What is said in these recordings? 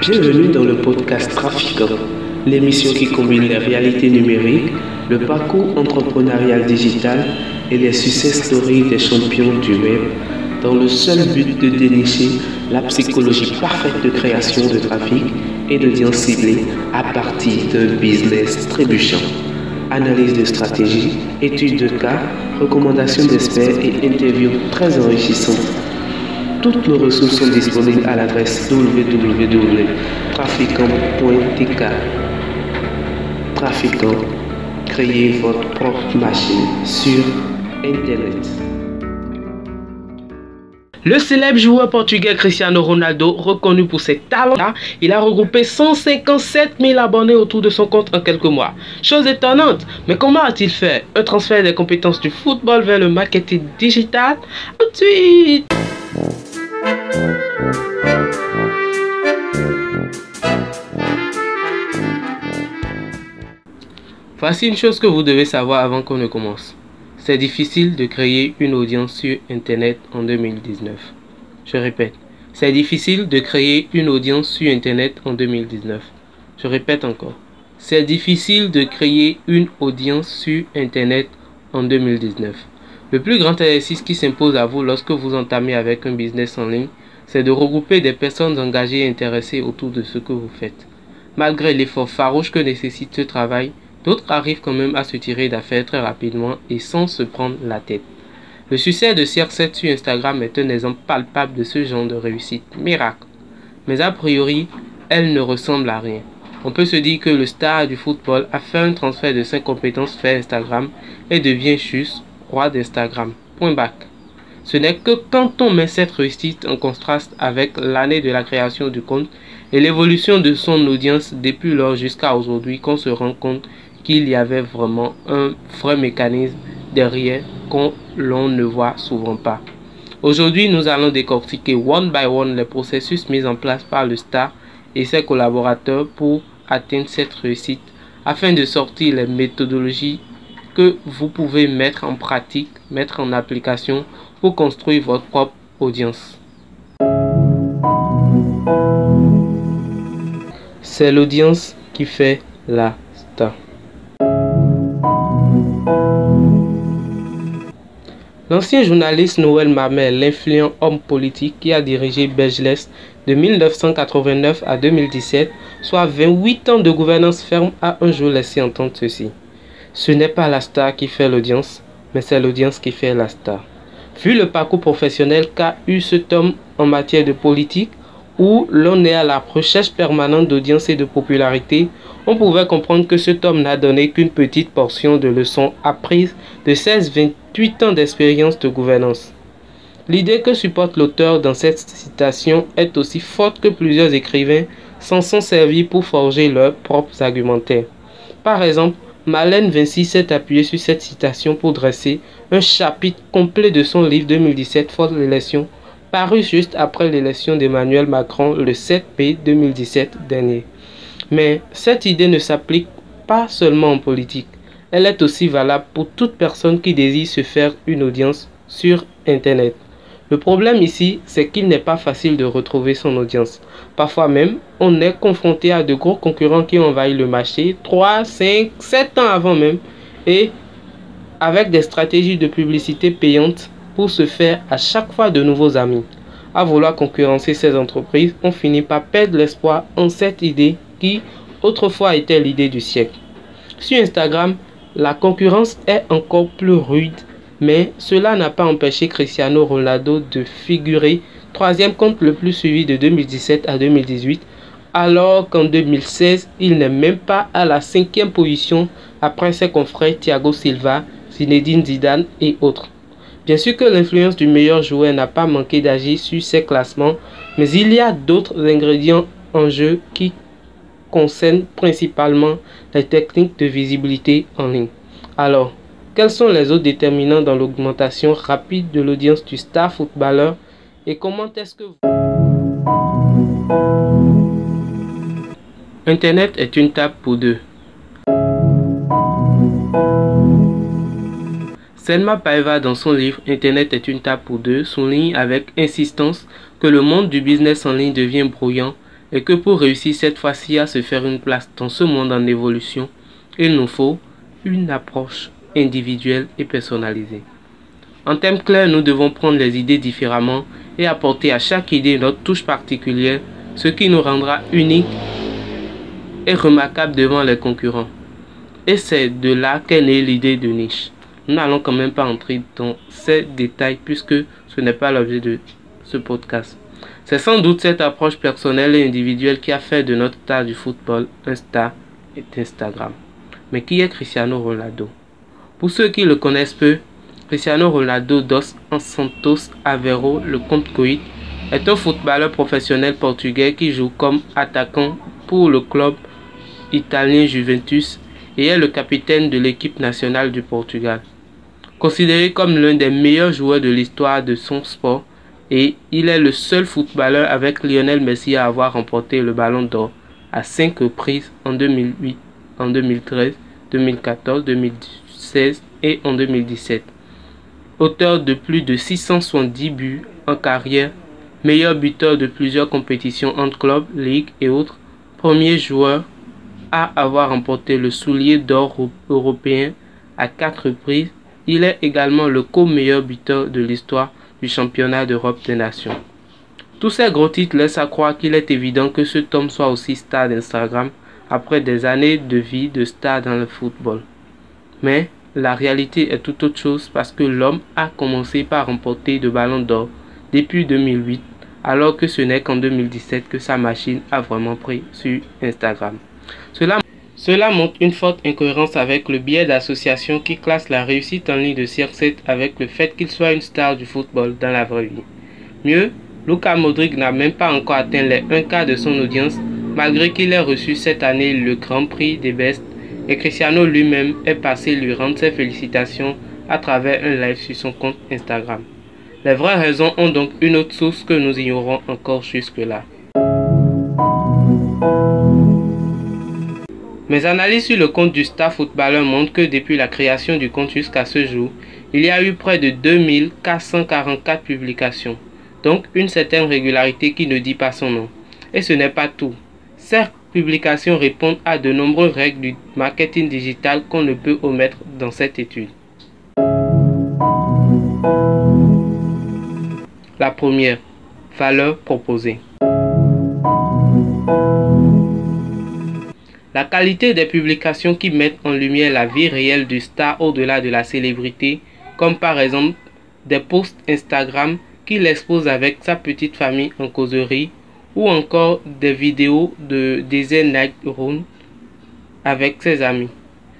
Bienvenue dans le podcast Trafiquant, l'émission qui combine les réalités numériques, le parcours entrepreneurial digital et les success stories des champions du web dans le seul but de dénicher la psychologie parfaite de création de trafic et d'audience ciblée à partir d'un business trébuchant. Analyse de stratégie, études de cas, recommandations d'experts et interviews très enrichissantes. Toutes nos ressources sont disponibles à l'adresse www.traficant.tk. Traficant, créez votre propre machine sur Internet. Le célèbre joueur portugais Cristiano Ronaldo, reconnu pour ses talents, il a regroupé 157 000 abonnés autour de son compte en quelques mois. Chose étonnante, mais comment a-t-il fait? Un transfert des compétences du football vers le marketing digital? Tout de suite Voici une chose que vous devez savoir avant qu'on ne commence. C'est difficile de créer une audience sur Internet en 2019. Je répète, c'est difficile de créer une audience sur Internet en 2019. Je répète encore, c'est difficile de créer une audience sur Internet en 2019. Le plus grand exercice qui s'impose à vous lorsque vous entamez avec un business en ligne, c'est de regrouper des personnes engagées et intéressées autour de ce que vous faites. Malgré l'effort farouche que nécessite ce travail, D'autres arrivent quand même à se tirer d'affaires très rapidement et sans se prendre la tête. Le succès de CR7 sur Instagram est un exemple palpable de ce genre de réussite miracle. Mais a priori, elle ne ressemble à rien. On peut se dire que le star du football a fait un transfert de ses compétences vers Instagram et devient juste d'Instagram. Point. Ce n'est que quand on met cette réussite en contraste avec l'année de la création du compte et l'évolution de son audience depuis lors jusqu'à aujourd'hui qu'on se rend compte qu'il y avait vraiment un vrai mécanisme derrière qu'on ne voit souvent pas. Aujourd'hui, nous allons décortiquer one by one les processus mis en place par le star et ses collaborateurs pour atteindre cette réussite afin de sortir les méthodologies que vous pouvez mettre en pratique, mettre en application pour construire votre propre audience. C'est l'audience qui fait la star. L'ancien journaliste Noël Mamel, l'influent homme politique qui a dirigé Belgelès de 1989 à 2017, soit 28 ans de gouvernance ferme, a un jour laissé entendre ceci. Ce n'est pas la star qui fait l'audience, mais c'est l'audience qui fait la star. Vu le parcours professionnel qu'a eu cet homme en matière de politique, où l'on est à la recherche permanente d'audience et de popularité, on pouvait comprendre que cet homme n'a donné qu'une petite portion de leçons apprises de 16-28 ans d'expérience de gouvernance. L'idée que supporte l'auteur dans cette citation est aussi forte que plusieurs écrivains s'en sont servis pour forger leurs propres argumentaires. Par exemple, Malène Vinci s'est appuyé sur cette citation pour dresser un chapitre complet de son livre 2017 Force l'élection, paru juste après l'élection d'Emmanuel Macron le 7 mai 2017 dernier. Mais cette idée ne s'applique pas seulement en politique. Elle est aussi valable pour toute personne qui désire se faire une audience sur Internet. Le problème ici, c'est qu'il n'est pas facile de retrouver son audience. Parfois même, on est confronté à de gros concurrents qui envahissent le marché 3, 5, 7 ans avant même et avec des stratégies de publicité payantes pour se faire à chaque fois de nouveaux amis. À vouloir concurrencer ces entreprises, on finit par perdre l'espoir en cette idée qui autrefois était l'idée du siècle. Sur Instagram, la concurrence est encore plus rude, mais cela n'a pas empêché Cristiano Ronaldo de figurer troisième compte le plus suivi de 2017 à 2018, alors qu'en 2016, il n'est même pas à la cinquième position après ses confrères Thiago Silva, Zinedine Zidane et autres. Bien sûr que l'influence du meilleur joueur n'a pas manqué d'agir sur ces classements, mais il y a d'autres ingrédients en jeu qui concerne principalement les techniques de visibilité en ligne. Alors, quels sont les autres déterminants dans l'augmentation rapide de l'audience du star footballeur et comment est-ce que Internet est une table pour deux. Selma Paeva, dans son livre Internet est une table pour deux, souligne avec insistance que le monde du business en ligne devient brouillant et que pour réussir cette fois-ci à se faire une place dans ce monde en évolution, il nous faut une approche individuelle et personnalisée. En termes clairs, nous devons prendre les idées différemment et apporter à chaque idée notre touche particulière, ce qui nous rendra unique et remarquable devant les concurrents. Et c'est de là qu'est née l'idée de niche. Nous n'allons quand même pas entrer dans ces détails puisque ce n'est pas l'objet de ce podcast. C'est sans doute cette approche personnelle et individuelle qui a fait de notre star du football un star d'Instagram. Mais qui est Cristiano Ronaldo? Pour ceux qui le connaissent peu, Cristiano Ronaldo dos Santos Aveiro, le compte Coit, est un footballeur professionnel portugais qui joue comme attaquant pour le club italien Juventus et est le capitaine de l'équipe nationale du Portugal. Considéré comme l'un des meilleurs joueurs de l'histoire de son sport, et il est le seul footballeur avec Lionel Messi à avoir remporté le ballon d'or à cinq reprises en 2008, en 2013, 2014, 2016 et en 2017. Auteur de plus de 670 buts en carrière, meilleur buteur de plusieurs compétitions entre clubs, ligues et autres, premier joueur à avoir remporté le soulier d'or européen à quatre reprises, il est également le co-meilleur buteur de l'histoire du championnat d'Europe des nations. Tous ces gros titres laissent à croire qu'il est évident que ce Tom soit aussi star d'Instagram après des années de vie de star dans le football. Mais la réalité est tout autre chose parce que l'homme a commencé par remporter de ballons d'or depuis 2008 alors que ce n'est qu'en 2017 que sa machine a vraiment pris sur Instagram. Cela, montre une forte incohérence avec le biais d'association qui classe la réussite en ligne de CR7 avec le fait qu'il soit une star du football dans la vraie vie. Mieux, Luka Modric n'a même pas encore atteint les 1 quart de son audience malgré qu'il ait reçu cette année le Grand Prix des Bestes et Cristiano lui-même est passé lui rendre ses félicitations à travers un live sur son compte Instagram. Les vraies raisons ont donc une autre source que nous ignorons encore jusque-là. Mes analyses sur le compte du Star Footballer montrent que depuis la création du compte jusqu'à ce jour, il y a eu près de 2444 publications, donc une certaine régularité qui ne dit pas son nom. Et ce n'est pas tout. Ces publications répondent à de nombreuses règles du marketing digital qu'on ne peut omettre dans cette étude. La première, valeur proposée. La qualité des publications qui mettent en lumière la vie réelle du star au-delà de la célébrité, comme par exemple des posts Instagram qui l'exposent avec sa petite famille en causerie, ou encore des vidéos de Night Run avec ses amis.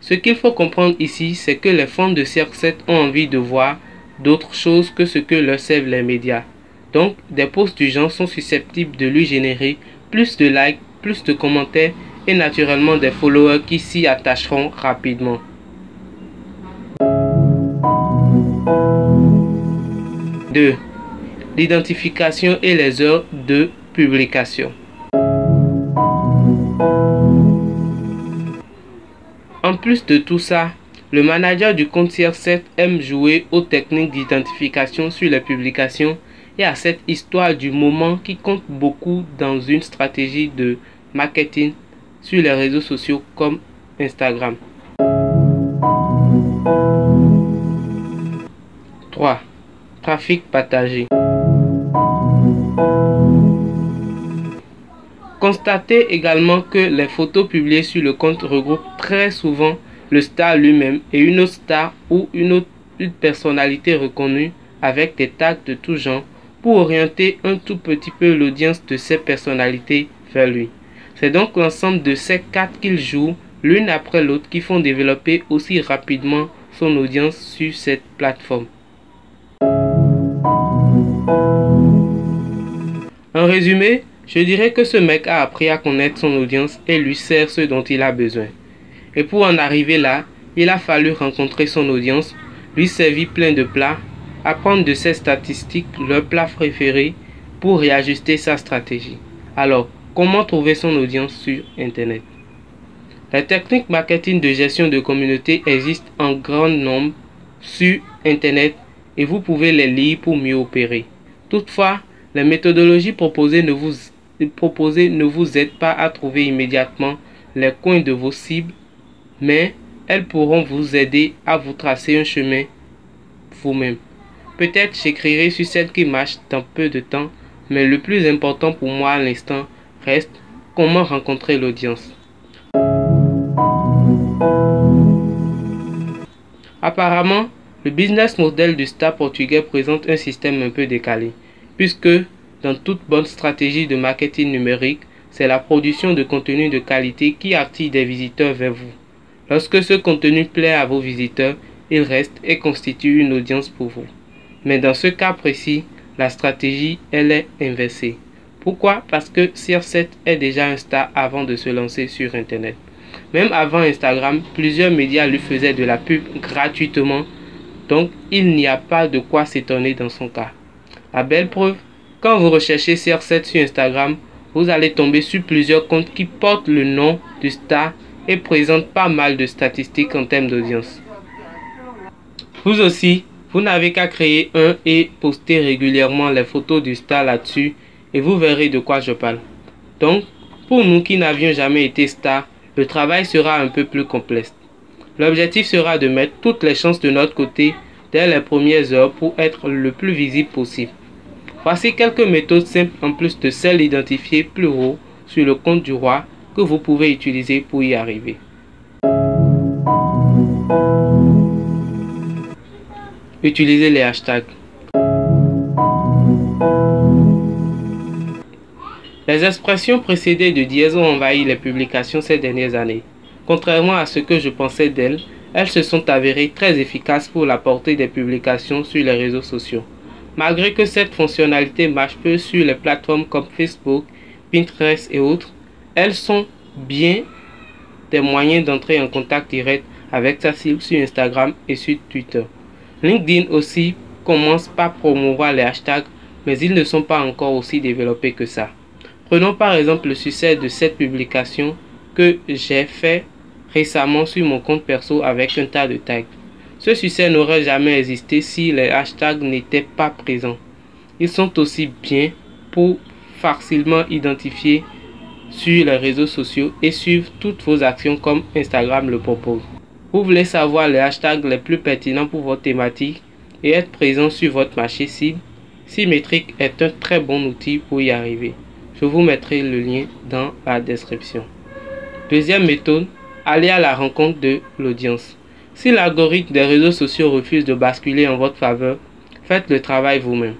Ce qu'il faut comprendre ici, c'est que les fans de CR7 ont envie de voir d'autres choses que ce que leur servent les médias. Donc, des posts du genre sont susceptibles de lui générer plus de likes, plus de commentaires et naturellement des followers qui s'y attacheront rapidement. L'identification et les heures de publication. En plus de tout ça, le manager du compte CR7 aime jouer aux techniques d'identification sur les publications et à cette histoire du moment qui compte beaucoup dans une stratégie de marketing sur les réseaux sociaux comme Instagram. 3. Trafic partagé. Constatez également que les photos publiées sur le compte regroupent très souvent le star lui-même et une autre star ou une autre personnalité reconnue avec des tags de tout genre pour orienter un tout petit peu l'audience de ces personnalités vers lui. C'est donc l'ensemble de ces quatre qu'il joue l'une après l'autre qui font développer aussi rapidement son audience sur cette plateforme. En résumé, je dirais que ce mec a appris à connaître son audience et lui sert ce dont il a besoin. Et pour en arriver là, il a fallu rencontrer son audience, lui servir plein de plats, apprendre de ses statistiques leur plat préféré pour réajuster sa stratégie. Alors, Comment trouver son audience sur Internet? Les techniques marketing de gestion de communauté existent en grand nombre sur Internet et vous pouvez les lire pour mieux opérer. Toutefois, les méthodologies proposées ne vous proposées ne vous aident pas à trouver immédiatement les coins de vos cibles, mais elles pourront vous aider à vous tracer un chemin vous-même. Peut-être j'écrirai sur celle qui marche dans peu de temps, mais le plus important pour moi à l'instant reste comment rencontrer l'audience. Apparemment, le business model du star portugais présente un système un peu décalé, puisque dans toute bonne stratégie de marketing numérique, c'est la production de contenu de qualité qui attire des visiteurs vers vous. Lorsque ce contenu plaît à vos visiteurs, il reste et constitue une audience pour vous. Mais dans ce cas précis, la stratégie, elle est inversée. Pourquoi? Parce que CR7 est déjà un star avant de se lancer sur Internet. Même avant Instagram, plusieurs médias lui faisaient de la pub gratuitement, donc il n'y a pas de quoi s'étonner dans son cas. La belle preuve, quand vous recherchez CR7 sur Instagram, vous allez tomber sur plusieurs comptes qui portent le nom du star et présentent pas mal de statistiques en termes d'audience. Vous aussi, vous n'avez qu'à créer un et poster régulièrement les photos du star là-dessus et vous verrez de quoi je parle. Donc, pour nous qui n'avions jamais été stars, le travail sera un peu plus complexe. L'objectif sera de mettre toutes les chances de notre côté dès les premières heures pour être le plus visible possible. Voici quelques méthodes simples en plus de celles identifiées plus haut sur le compte du roi que vous pouvez utiliser pour y arriver. Utilisez les hashtags. Les expressions précédées de dièse ont envahi les publications ces dernières années. Contrairement à ce que je pensais d'elles, elles se sont avérées très efficaces pour la portée des publications sur les réseaux sociaux. Malgré que cette fonctionnalité marche peu sur les plateformes comme Facebook, Pinterest et autres, elles sont bien des moyens d'entrer en contact direct avec sa cible sur Instagram et sur Twitter. LinkedIn aussi commence par promouvoir les hashtags, mais ils ne sont pas encore aussi développés que ça. Prenons par exemple le succès de cette publication que j'ai fait récemment sur mon compte perso avec un tas de tags. Ce succès n'aurait jamais existé si les hashtags n'étaient pas présents. Ils sont aussi bien pour facilement identifier sur les réseaux sociaux et suivre toutes vos actions comme Instagram le propose. Vous voulez savoir les hashtags les plus pertinents pour votre thématique et être présent sur votre marché cible? Symétrique est un très bon outil pour y arriver. Je vous mettrai le lien dans la description. Deuxième méthode, aller à la rencontre de l'audience. Si l'algorithme des réseaux sociaux refuse de basculer en votre faveur, faites le travail vous-même.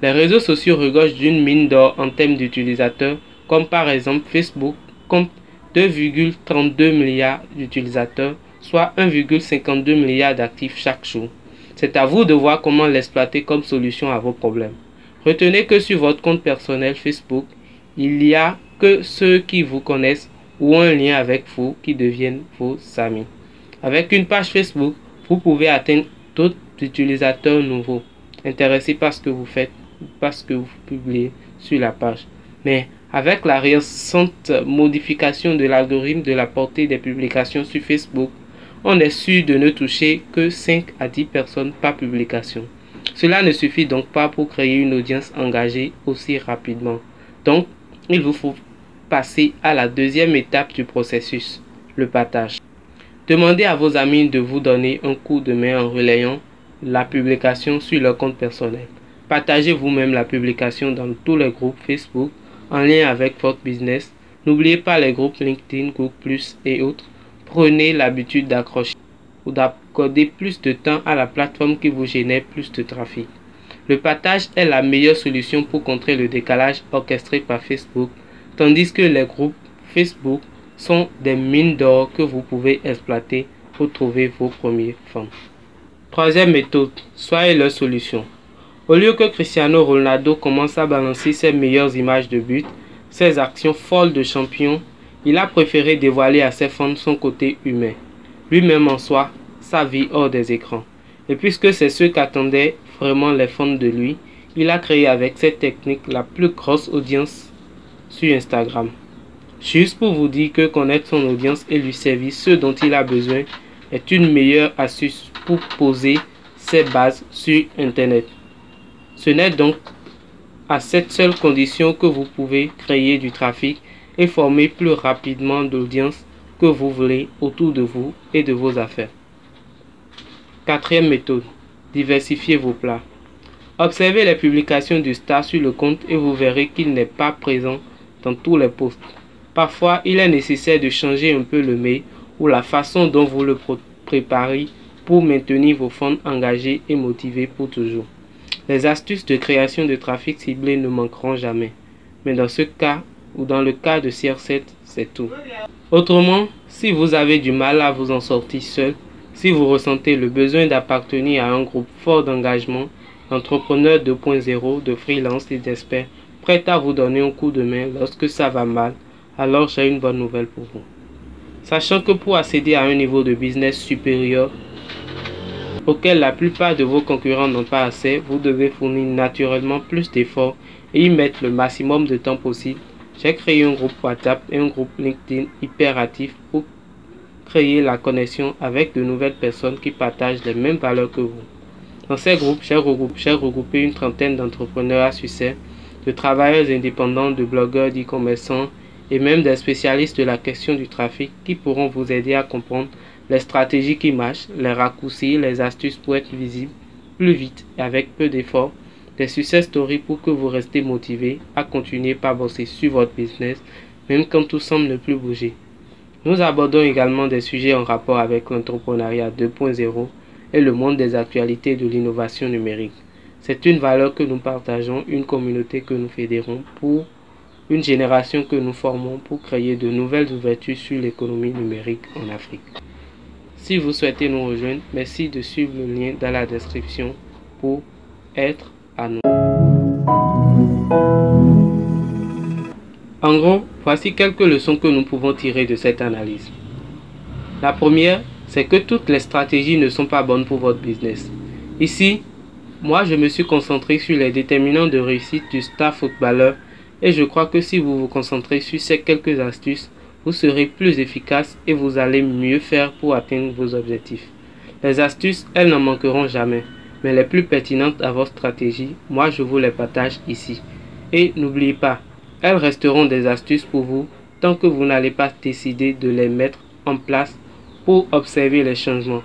Les réseaux sociaux regorgent d'une mine d'or en termes d'utilisateurs, comme par exemple Facebook compte 2,32 milliards d'utilisateurs, soit 1,52 milliard d'actifs chaque jour. C'est à vous de voir comment l'exploiter comme solution à vos problèmes. Retenez que sur votre compte personnel Facebook, il n'y a que ceux qui vous connaissent ou un lien avec vous qui deviennent vos amis. Avec une page Facebook, vous pouvez atteindre d'autres utilisateurs nouveaux, intéressés par ce que vous faites, par ce que vous publiez sur la page. Mais avec la récente modification de l'algorithme de la portée des publications sur Facebook, on est sûr de ne toucher que 5 à 10 personnes par publication. Cela ne suffit donc pas pour créer une audience engagée aussi rapidement. Donc, il vous faut passer à la deuxième étape du processus, le partage. Demandez à vos amis de vous donner un coup de main en relayant la publication sur leur compte personnel. Partagez vous-même la publication dans tous les groupes Facebook en lien avec votre business. N'oubliez pas les groupes LinkedIn, Google et autres. Prenez l'habitude d'accrocher ou d'accorder plus de temps à la plateforme qui vous génère plus de trafic. Le partage est la meilleure solution pour contrer le décalage orchestré par Facebook, tandis que les groupes Facebook sont des mines d'or que vous pouvez exploiter pour trouver vos premiers fonds. Troisième méthode, soyez leur solution. Au lieu que Cristiano Ronaldo commence à balancer ses meilleures images de but, ses actions folles de champion, il a préféré dévoiler à ses fans son côté humain, lui-même en soi, sa vie hors des écrans. Et puisque c'est ce qu'attendaient vraiment les fans de lui, il a créé avec cette technique la plus grosse audience sur Instagram. Juste pour vous dire que connaître son audience et lui servir ce dont il a besoin est une meilleure astuce pour poser ses bases sur Internet. Ce n'est donc à cette seule condition que vous pouvez créer du trafic et former plus rapidement d'audience que vous voulez autour de vous et de vos affaires. Quatrième méthode, diversifiez vos plats. Observez les publications du star sur le compte et vous verrez qu'il n'est pas présent dans tous les posts. Parfois, il est nécessaire de changer un peu le mets ou la façon dont vous le préparez pour maintenir vos fans engagés et motivés pour toujours. Les astuces de création de trafic ciblé ne manqueront jamais. Mais dans ce cas, ou dans le cas de CR7, c'est tout. Autrement, si vous avez du mal à vous en sortir seul, si vous ressentez le besoin d'appartenir à un groupe fort d'engagement, d'entrepreneurs 2.0, de freelance et d'experts, prêts à vous donner un coup de main lorsque ça va mal, alors j'ai une bonne nouvelle pour vous. Sachant que pour accéder à un niveau de business supérieur, auquel la plupart de vos concurrents n'ont pas assez, vous devez fournir naturellement plus d'efforts et y mettre le maximum de temps possible j'ai créé un groupe WhatsApp et un groupe LinkedIn hyperactif pour créer la connexion avec de nouvelles personnes qui partagent les mêmes valeurs que vous. Dans ces groupes, j'ai regroupé, regroupé, une trentaine d'entrepreneurs à succès, de travailleurs indépendants, de blogueurs, d'e-commerçants et même des spécialistes de la question du trafic qui pourront vous aider à comprendre les stratégies qui marchent, les raccourcis, les astuces pour être visible plus vite et avec peu d'efforts des success stories pour que vous restez motivé à continuer par bosser sur votre business, même quand tout semble ne plus bouger. Nous abordons également des sujets en rapport avec l'entrepreneuriat 2.0 et le monde des actualités de l'innovation numérique. C'est une valeur que nous partageons, une communauté que nous fédérons pour une génération que nous formons pour créer de nouvelles ouvertures sur l'économie numérique en Afrique. Si vous souhaitez nous rejoindre, merci de suivre le lien dans la description pour être en gros, voici quelques leçons que nous pouvons tirer de cette analyse. La première, c'est que toutes les stratégies ne sont pas bonnes pour votre business. Ici, moi, je me suis concentré sur les déterminants de réussite du staff footballeur et je crois que si vous vous concentrez sur ces quelques astuces, vous serez plus efficace et vous allez mieux faire pour atteindre vos objectifs. Les astuces, elles n'en manqueront jamais mais les plus pertinentes à votre stratégie, moi je vous les partage ici. Et n'oubliez pas, elles resteront des astuces pour vous tant que vous n'allez pas décider de les mettre en place pour observer les changements.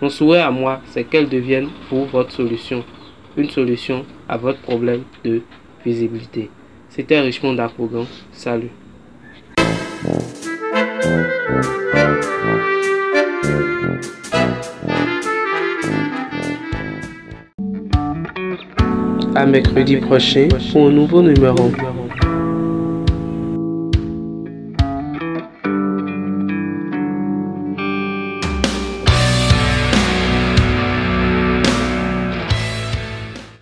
Mon souhait à moi, c'est qu'elles deviennent pour votre solution, une solution à votre problème de visibilité. C'était Richmond Dapogan. Salut. à mercredi prochain pour un nouveau numéro.